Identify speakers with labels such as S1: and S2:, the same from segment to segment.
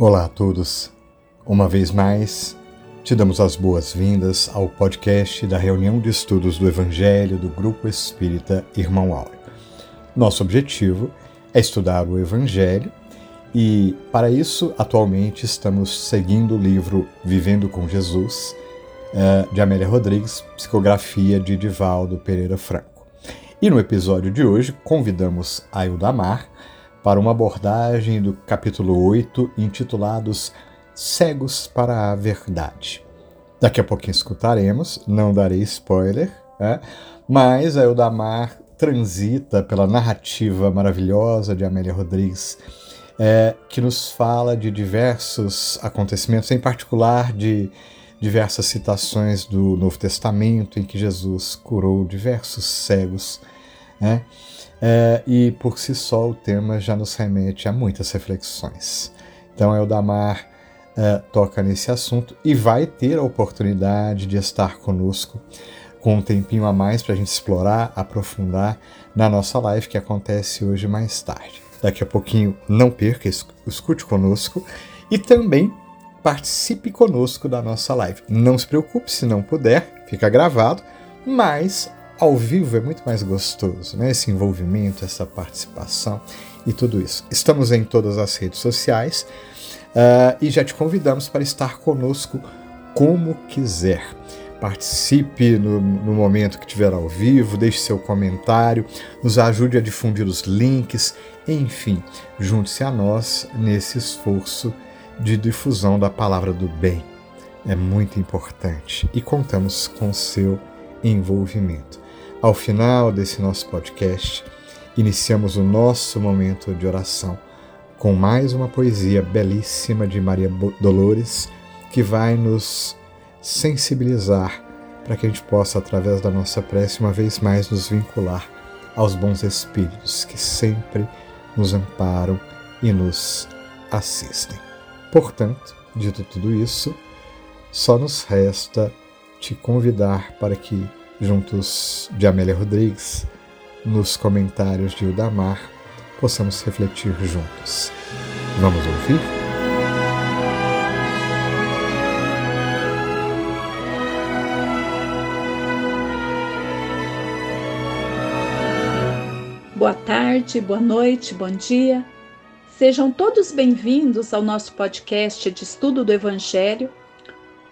S1: Olá a todos. Uma vez mais, te damos as boas-vindas ao podcast da reunião de estudos do Evangelho do Grupo Espírita Irmão Áureo. Nosso objetivo é estudar o Evangelho e, para isso, atualmente estamos seguindo o livro Vivendo com Jesus, eh, de Amélia Rodrigues, psicografia de Divaldo Pereira Franco. E no episódio de hoje, convidamos a Ildamar para uma abordagem do capítulo 8, intitulados Cegos para a Verdade. Daqui a pouquinho escutaremos, não darei spoiler, né? mas a Eudamar transita pela narrativa maravilhosa de Amélia Rodrigues, é, que nos fala de diversos acontecimentos, em particular de diversas citações do Novo Testamento em que Jesus curou diversos cegos. Né? É, e por si só o tema já nos remete a muitas reflexões. Então Eldamar é, toca nesse assunto e vai ter a oportunidade de estar conosco com um tempinho a mais para a gente explorar, aprofundar na nossa live que acontece hoje mais tarde. Daqui a pouquinho, não perca, escute conosco e também participe conosco da nossa live. Não se preocupe se não puder, fica gravado, mas ao vivo é muito mais gostoso, né? Esse envolvimento, essa participação e tudo isso. Estamos em todas as redes sociais uh, e já te convidamos para estar conosco como quiser. Participe no, no, momento que estiver ao vivo, deixe seu comentário, nos ajude a difundir os links, enfim, junte-se a nós nesse esforço de difusão da palavra do bem. É muito importante e contamos com seu envolvimento. Ao final desse nosso podcast, iniciamos o nosso momento de oração com mais uma poesia belíssima de Maria Dolores que vai nos sensibilizar para que a gente possa, através da nossa prece, uma vez mais nos vincular aos bons espíritos que sempre nos amparam e nos assistem. Portanto, dito tudo isso, só nos resta te convidar para que juntos de Amélia Rodrigues, nos comentários de Udamar, possamos refletir juntos. Vamos ouvir?
S2: Boa tarde, boa noite, bom dia. Sejam todos bem-vindos ao nosso podcast de estudo do Evangelho,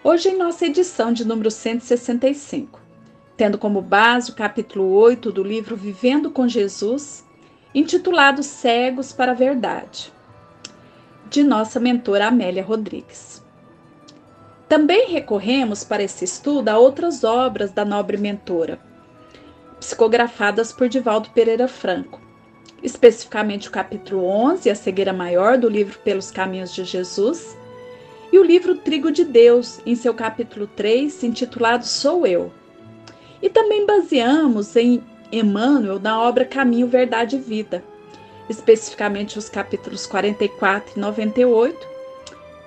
S2: hoje em nossa edição de número 165 tendo como base o capítulo 8 do livro Vivendo com Jesus, intitulado Cegos para a Verdade, de nossa mentora Amélia Rodrigues. Também recorremos para esse estudo a outras obras da nobre mentora, psicografadas por Divaldo Pereira Franco, especificamente o capítulo 11, A Cegueira Maior, do livro Pelos Caminhos de Jesus, e o livro Trigo de Deus, em seu capítulo 3, intitulado Sou Eu, e também baseamos em Emmanuel na obra Caminho, Verdade e Vida, especificamente os capítulos 44 e 98,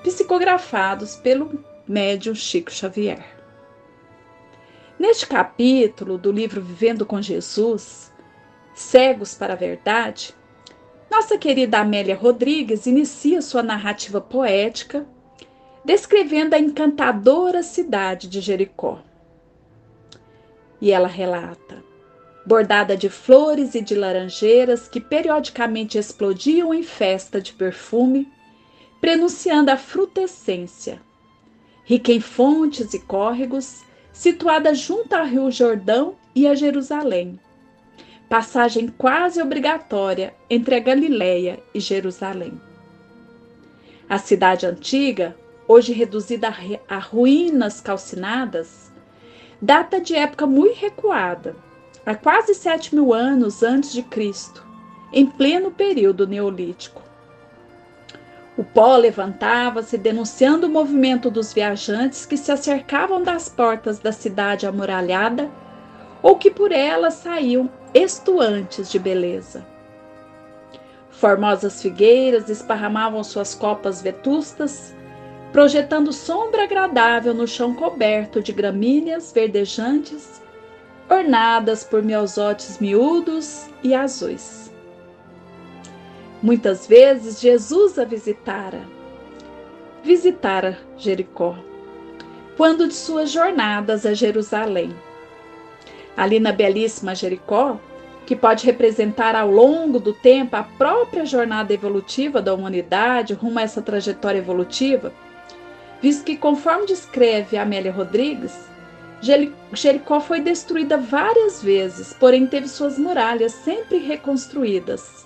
S2: psicografados pelo médium Chico Xavier. Neste capítulo do livro Vivendo com Jesus, Cegos para a Verdade, nossa querida Amélia Rodrigues inicia sua narrativa poética descrevendo a encantadora cidade de Jericó. E ela relata: bordada de flores e de laranjeiras que periodicamente explodiam em festa de perfume, prenunciando a frutescência. Rica em fontes e córregos, situada junto ao Rio Jordão e a Jerusalém. Passagem quase obrigatória entre a Galileia e Jerusalém. A cidade antiga, hoje reduzida a ruínas calcinadas, data de época muito recuada, há quase 7 mil anos antes de Cristo, em pleno período neolítico. O pó levantava-se denunciando o movimento dos viajantes que se acercavam das portas da cidade amuralhada ou que por ela saíam estuantes de beleza. Formosas figueiras esparramavam suas copas vetustas projetando sombra agradável no chão coberto de gramíneas verdejantes, ornadas por miosotes miúdos e azuis. Muitas vezes Jesus a visitara, visitara Jericó, quando de suas jornadas a Jerusalém. Ali na belíssima Jericó, que pode representar ao longo do tempo a própria jornada evolutiva da humanidade rumo a essa trajetória evolutiva, visto que, conforme descreve Amélia Rodrigues, Jericó foi destruída várias vezes, porém teve suas muralhas sempre reconstruídas.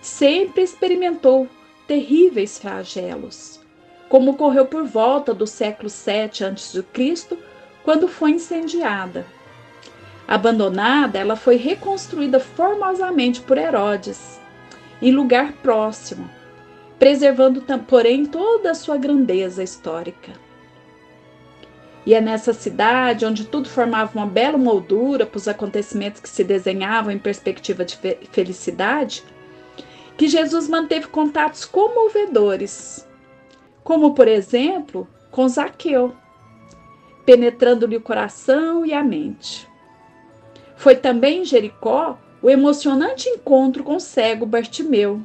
S2: Sempre experimentou terríveis flagelos, como ocorreu por volta do século VII a.C., quando foi incendiada Abandonada, ela foi reconstruída formosamente por Herodes, em lugar próximo, preservando, porém, toda a sua grandeza histórica. E é nessa cidade, onde tudo formava uma bela moldura para os acontecimentos que se desenhavam em perspectiva de felicidade, que Jesus manteve contatos comovedores, como, por exemplo, com Zaqueu, penetrando-lhe o coração e a mente. Foi também em Jericó o emocionante encontro com o cego Bartimeu.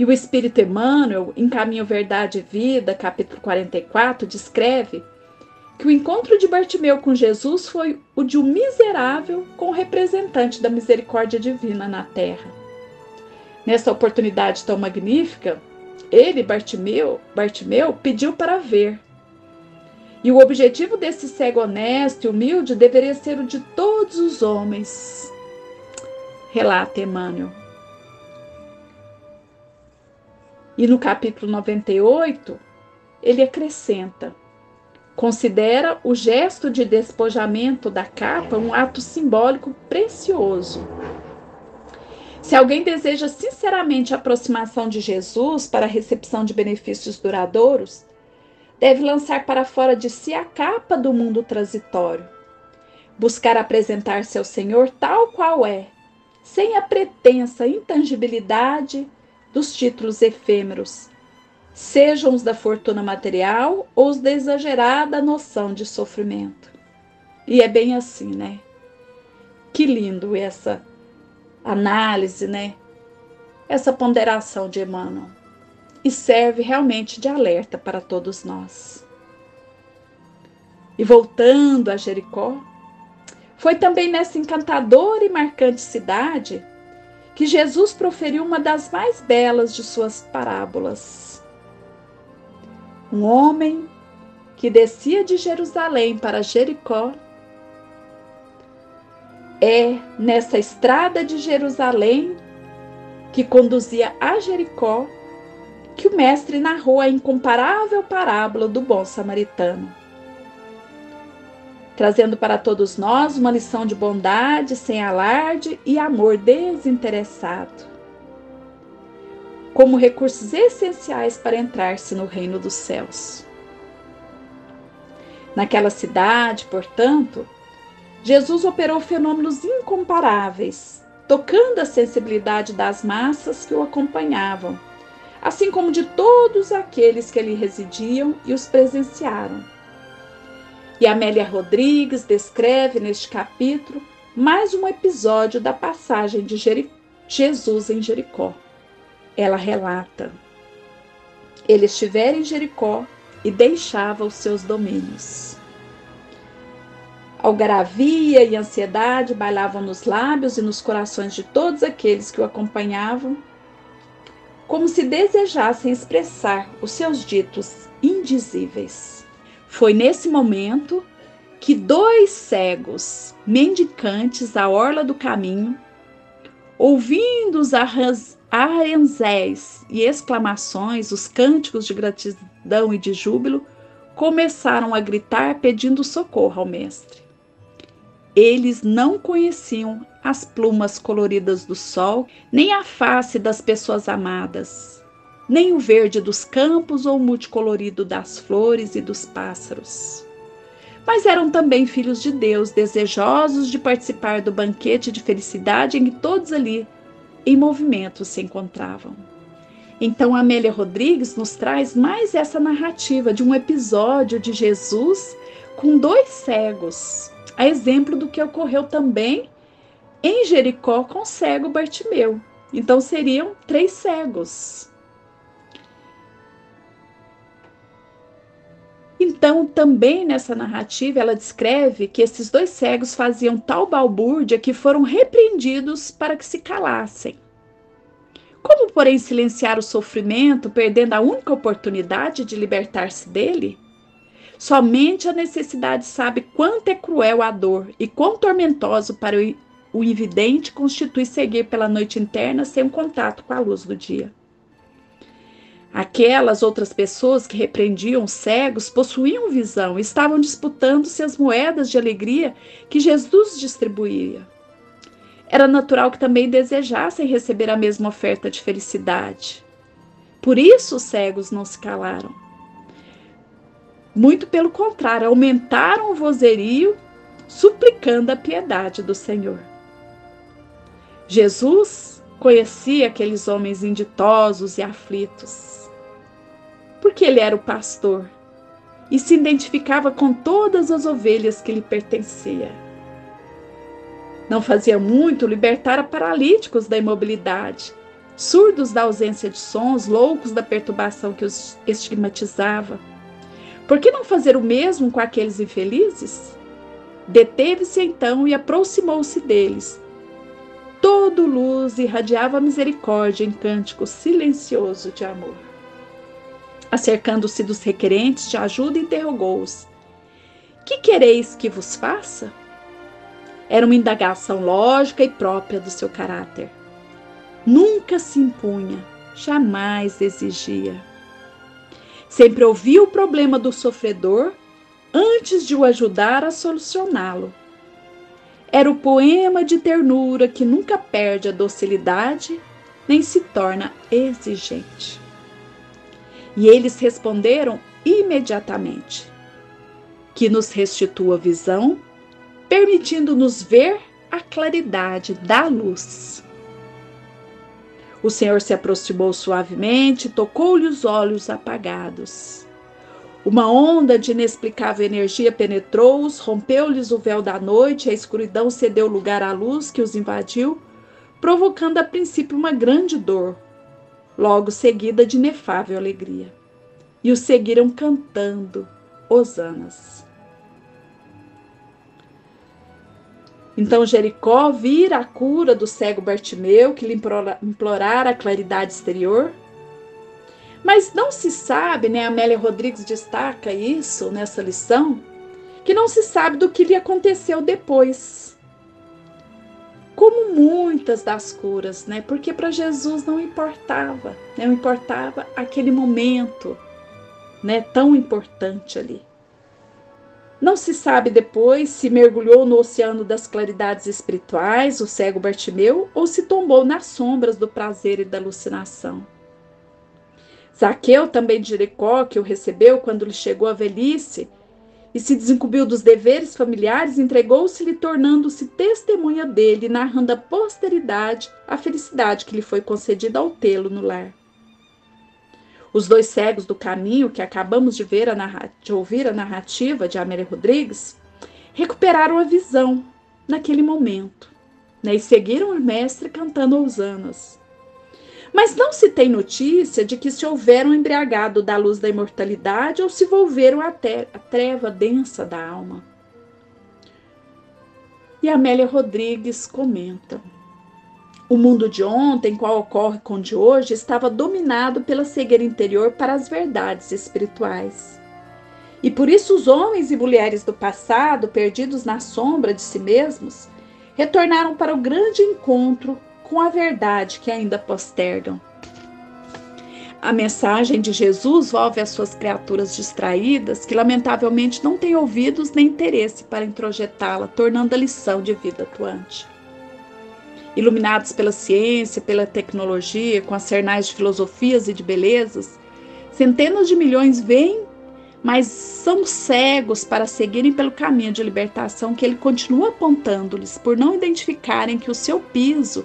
S2: E o Espírito Emmanuel, em Caminho Verdade e Vida, capítulo 44, descreve que o encontro de Bartimeu com Jesus foi o de um miserável com o representante da misericórdia divina na terra. Nessa oportunidade tão magnífica, ele, Bartimeu, Bartimeu, pediu para ver. E o objetivo desse cego honesto e humilde deveria ser o de todos os homens. Relata Emmanuel. E no capítulo 98, ele acrescenta: considera o gesto de despojamento da capa um ato simbólico precioso. Se alguém deseja sinceramente a aproximação de Jesus para a recepção de benefícios duradouros, deve lançar para fora de si a capa do mundo transitório, buscar apresentar-se ao Senhor tal qual é, sem a pretensa intangibilidade dos títulos efêmeros, sejam os da fortuna material ou os da exagerada noção de sofrimento. E é bem assim, né? Que lindo essa análise, né? Essa ponderação de Emmanuel e serve realmente de alerta para todos nós. E voltando a Jericó, foi também nessa encantadora e marcante cidade que Jesus proferiu uma das mais belas de suas parábolas. Um homem que descia de Jerusalém para Jericó é nessa estrada de Jerusalém que conduzia a Jericó que o mestre narrou a incomparável parábola do bom samaritano, trazendo para todos nós uma lição de bondade sem alarde e amor desinteressado, como recursos essenciais para entrar-se no reino dos céus. Naquela cidade, portanto, Jesus operou fenômenos incomparáveis, tocando a sensibilidade das massas que o acompanhavam assim como de todos aqueles que ali residiam e os presenciaram. E Amélia Rodrigues descreve neste capítulo mais um episódio da passagem de Jeri Jesus em Jericó. Ela relata: Ele estivera em Jericó e deixava os seus domínios. Algaravia e ansiedade bailavam nos lábios e nos corações de todos aqueles que o acompanhavam como se desejassem expressar os seus ditos indizíveis. Foi nesse momento que dois cegos, mendicantes à orla do caminho, ouvindo os arranzéis e exclamações, os cânticos de gratidão e de júbilo, começaram a gritar pedindo socorro ao mestre. Eles não conheciam as plumas coloridas do sol, nem a face das pessoas amadas, nem o verde dos campos ou o multicolorido das flores e dos pássaros. Mas eram também filhos de Deus, desejosos de participar do banquete de felicidade em que todos ali, em movimento, se encontravam. Então, Amélia Rodrigues nos traz mais essa narrativa de um episódio de Jesus com dois cegos, a exemplo do que ocorreu também em Jericó com o cego Bartimeu. Então seriam três cegos. Então, também nessa narrativa, ela descreve que esses dois cegos faziam tal balbúrdia que foram repreendidos para que se calassem. Como, porém, silenciar o sofrimento, perdendo a única oportunidade de libertar-se dele? Somente a necessidade sabe quanto é cruel a dor e quão tormentoso para o invidente constitui seguir pela noite interna sem um contato com a luz do dia. Aquelas outras pessoas que repreendiam os cegos possuíam visão e estavam disputando-se as moedas de alegria que Jesus distribuía. Era natural que também desejassem receber a mesma oferta de felicidade. Por isso os cegos não se calaram. Muito pelo contrário, aumentaram o vozerio, suplicando a piedade do Senhor. Jesus conhecia aqueles homens inditosos e aflitos porque ele era o pastor e se identificava com todas as ovelhas que lhe pertencia. Não fazia muito libertar paralíticos da imobilidade, surdos da ausência de sons, loucos da perturbação que os estigmatizava. Por que não fazer o mesmo com aqueles infelizes? Deteve-se então e aproximou-se deles. Todo luz irradiava misericórdia em cântico silencioso de amor. Acercando-se dos requerentes de ajuda, interrogou-os: Que quereis que vos faça? Era uma indagação lógica e própria do seu caráter. Nunca se impunha, jamais exigia. Sempre ouvia o problema do sofredor antes de o ajudar a solucioná-lo. Era o poema de ternura que nunca perde a docilidade nem se torna exigente. E eles responderam imediatamente: Que nos restitua visão, permitindo-nos ver a claridade da luz. O Senhor se aproximou suavemente, tocou-lhe os olhos apagados. Uma onda de inexplicável energia penetrou-os, rompeu-lhes o véu da noite, a escuridão cedeu lugar à luz que os invadiu, provocando a princípio uma grande dor, logo seguida de inefável alegria. E os seguiram cantando hosanas. Então Jericó vira a cura do cego Bartimeu, que lhe implorara a claridade exterior. Mas não se sabe, né? Amélia Rodrigues destaca isso nessa lição, que não se sabe do que lhe aconteceu depois como muitas das curas, né? Porque para Jesus não importava, né? não importava aquele momento, né? Tão importante ali. Não se sabe depois se mergulhou no oceano das claridades espirituais, o cego Bartimeu, ou se tombou nas sombras do prazer e da alucinação. Zaqueu, também de Jericó, que o recebeu quando lhe chegou a velhice, e se desincumbiu dos deveres familiares, entregou-se-lhe, tornando-se testemunha dele, narrando à posteridade a felicidade que lhe foi concedida ao tê-lo no lar. Os dois cegos do caminho, que acabamos de, ver a de ouvir a narrativa de Amélia Rodrigues, recuperaram a visão naquele momento né, e seguiram o mestre cantando ousanas. Mas não se tem notícia de que se houveram embriagado da luz da imortalidade ou se volveram a treva densa da alma. E Amélia Rodrigues comenta: O mundo de ontem, qual ocorre com o de hoje, estava dominado pela cegueira interior para as verdades espirituais. E por isso os homens e mulheres do passado, perdidos na sombra de si mesmos, retornaram para o grande encontro com a verdade que ainda postergam. A mensagem de Jesus volve às suas criaturas distraídas, que lamentavelmente não têm ouvidos nem interesse para introjetá-la, tornando a lição de vida atuante. Iluminados pela ciência, pela tecnologia, com as cernais de filosofias e de belezas, centenas de milhões vêm, mas são cegos para seguirem pelo caminho de libertação que ele continua apontando-lhes, por não identificarem que o seu piso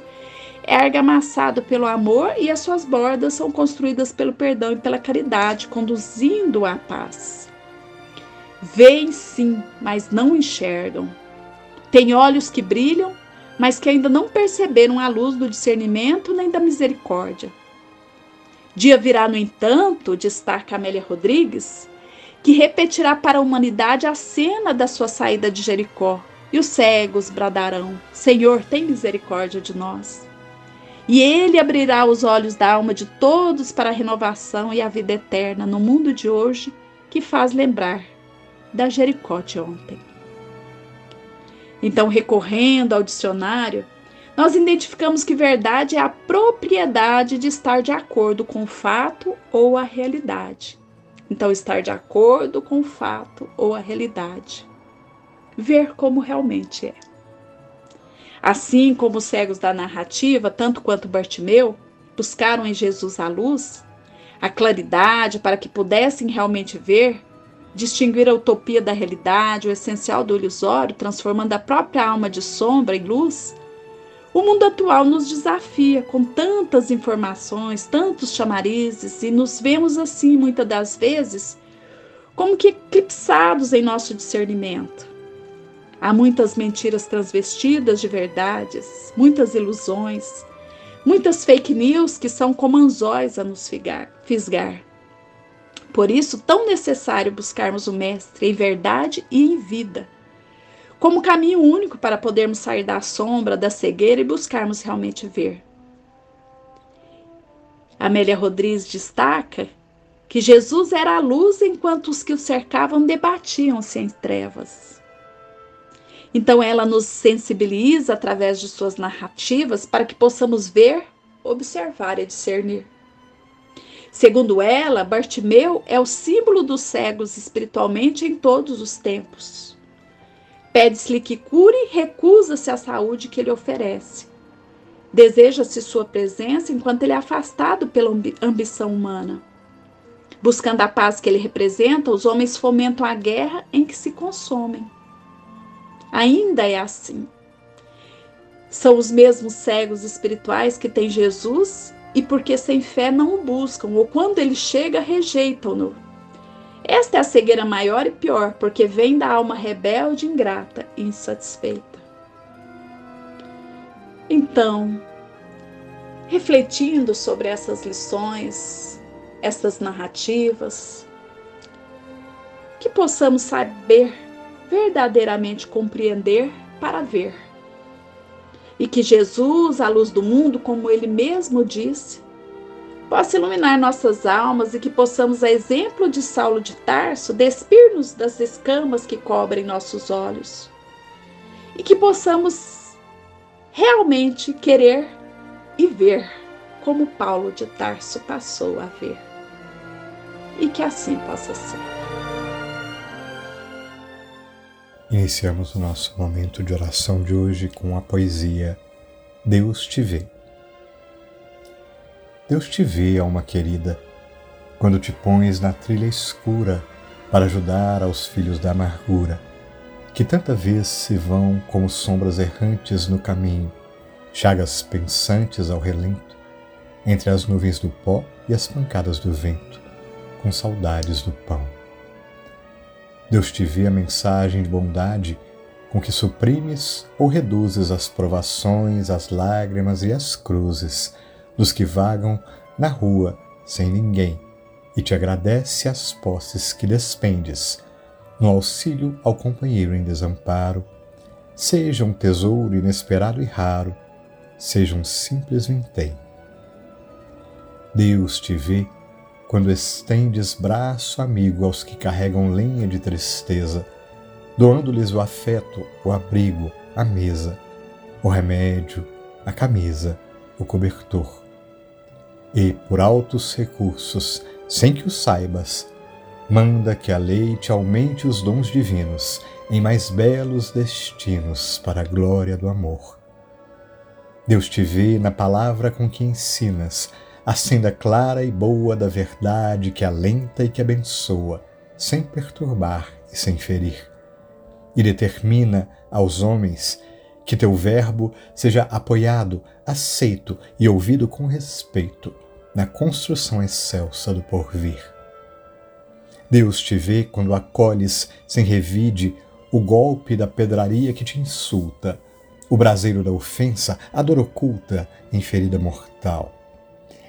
S2: é argamassado pelo amor e as suas bordas são construídas pelo perdão e pela caridade, conduzindo à paz. Veem sim, mas não enxergam. Têm olhos que brilham, mas que ainda não perceberam a luz do discernimento nem da misericórdia. Dia virá, no entanto, destaca Amélia Rodrigues, que repetirá para a humanidade a cena da sua saída de Jericó. E os cegos bradarão: Senhor, tem misericórdia de nós. E ele abrirá os olhos da alma de todos para a renovação e a vida eterna no mundo de hoje, que faz lembrar da Jericó de ontem. Então, recorrendo ao dicionário, nós identificamos que verdade é a propriedade de estar de acordo com o fato ou a realidade. Então, estar de acordo com o fato ou a realidade. Ver como realmente é. Assim como os cegos da narrativa, tanto quanto Bartimeu, buscaram em Jesus a luz, a claridade para que pudessem realmente ver, distinguir a utopia da realidade, o essencial do ilusório, transformando a própria alma de sombra em luz, o mundo atual nos desafia com tantas informações, tantos chamarizes, e nos vemos assim, muitas das vezes, como que eclipsados em nosso discernimento. Há muitas mentiras transvestidas de verdades, muitas ilusões, muitas fake news que são como anzóis a nos fisgar. Por isso, tão necessário buscarmos o Mestre em verdade e em vida como caminho único para podermos sair da sombra, da cegueira e buscarmos realmente ver. Amélia Rodrigues destaca que Jesus era a luz enquanto os que o cercavam debatiam-se em trevas. Então ela nos sensibiliza através de suas narrativas para que possamos ver, observar e discernir. Segundo ela, Bartimeu é o símbolo dos cegos espiritualmente em todos os tempos. Pede-se-lhe que cure e recusa-se a saúde que ele oferece. Deseja-se sua presença enquanto ele é afastado pela ambição humana. Buscando a paz que ele representa, os homens fomentam a guerra em que se consomem. Ainda é assim. São os mesmos cegos espirituais que têm Jesus e porque sem fé não o buscam, ou quando ele chega, rejeitam-no. Esta é a cegueira maior e pior, porque vem da alma rebelde, ingrata e insatisfeita. Então, refletindo sobre essas lições, essas narrativas, que possamos saber verdadeiramente compreender para ver. E que Jesus, a luz do mundo, como ele mesmo disse, possa iluminar nossas almas e que possamos, a exemplo de Saulo de Tarso, despir-nos das escamas que cobrem nossos olhos e que possamos realmente querer e ver como Paulo de Tarso passou a ver. E que assim possa ser.
S1: Iniciamos o nosso momento de oração de hoje com a poesia Deus te vê. Deus te vê, alma querida, quando te pões na trilha escura para ajudar aos filhos da amargura, que tanta vez se vão como sombras errantes no caminho, chagas pensantes ao relento, entre as nuvens do pó e as pancadas do vento, com saudades do pão. Deus te vê a mensagem de bondade com que suprimes ou reduzes as provações, as lágrimas e as cruzes dos que vagam na rua sem ninguém, e te agradece as posses que despendes, no auxílio ao companheiro em desamparo, seja um tesouro inesperado e raro, seja um simples vintém. Deus te vê quando estendes braço amigo aos que carregam lenha de tristeza, doando-lhes o afeto, o abrigo, a mesa, o remédio, a camisa, o cobertor e, por altos recursos, sem que o saibas, manda que a lei te aumente os dons divinos em mais belos destinos para a glória do amor. Deus te vê na palavra com que ensinas, a senda clara e boa da verdade que alenta e que abençoa, sem perturbar e sem ferir. E determina aos homens que teu verbo seja apoiado, aceito e ouvido com respeito na construção excelsa do porvir. Deus te vê quando acolhes sem revide o golpe da pedraria que te insulta, o braseiro da ofensa, a dor oculta em ferida mortal,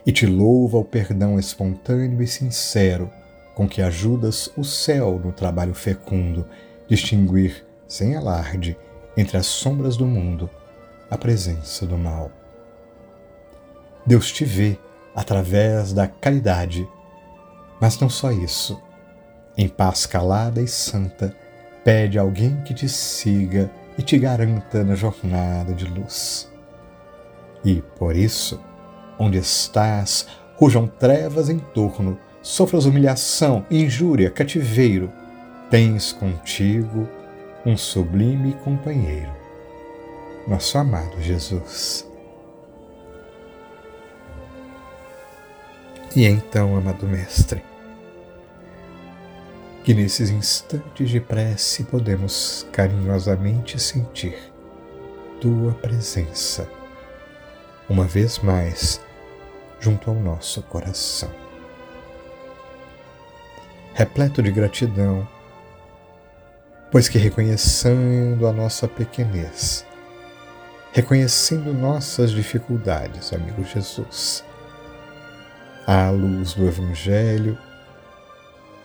S1: e te louva o perdão espontâneo e sincero, com que ajudas o céu no trabalho fecundo, distinguir, sem alarde, entre as sombras do mundo, a presença do mal. Deus te vê através da caridade, mas não só isso. Em paz calada e santa, pede alguém que te siga e te garanta na jornada de luz. E por isso, onde estás, rujam trevas em torno, sofras humilhação, injúria, cativeiro, tens contigo um sublime companheiro, nosso amado Jesus. E então, amado Mestre, que nesses instantes de prece podemos carinhosamente sentir Tua presença, uma vez mais, junto ao nosso coração. Repleto de gratidão, pois que reconhecendo a nossa pequenez, reconhecendo nossas dificuldades, amigo Jesus, à luz do Evangelho,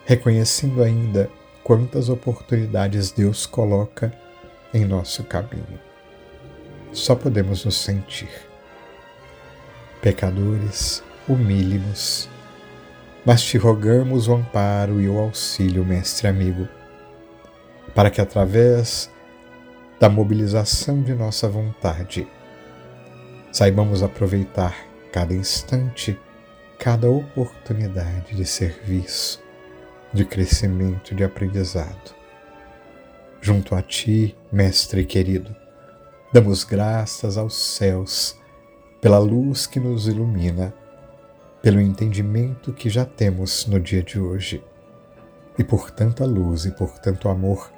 S1: reconhecendo ainda quantas oportunidades Deus coloca em nosso caminho. Só podemos nos sentir pecadores, humilhe-nos, mas te rogamos o amparo e o auxílio, mestre amigo, para que através da mobilização de nossa vontade saibamos aproveitar cada instante, cada oportunidade de serviço de crescimento, de aprendizado. Junto a Ti, Mestre querido, damos graças aos céus pela luz que nos ilumina, pelo entendimento que já temos no dia de hoje, e por tanta luz e por tanto amor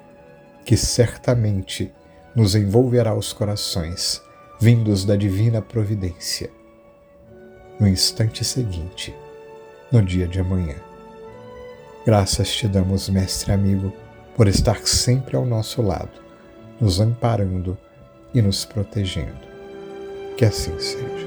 S1: que certamente nos envolverá os corações, vindos da divina providência. No instante seguinte, no dia de amanhã. Graças te damos, mestre amigo, por estar sempre ao nosso lado, nos amparando e nos protegendo. Que assim seja.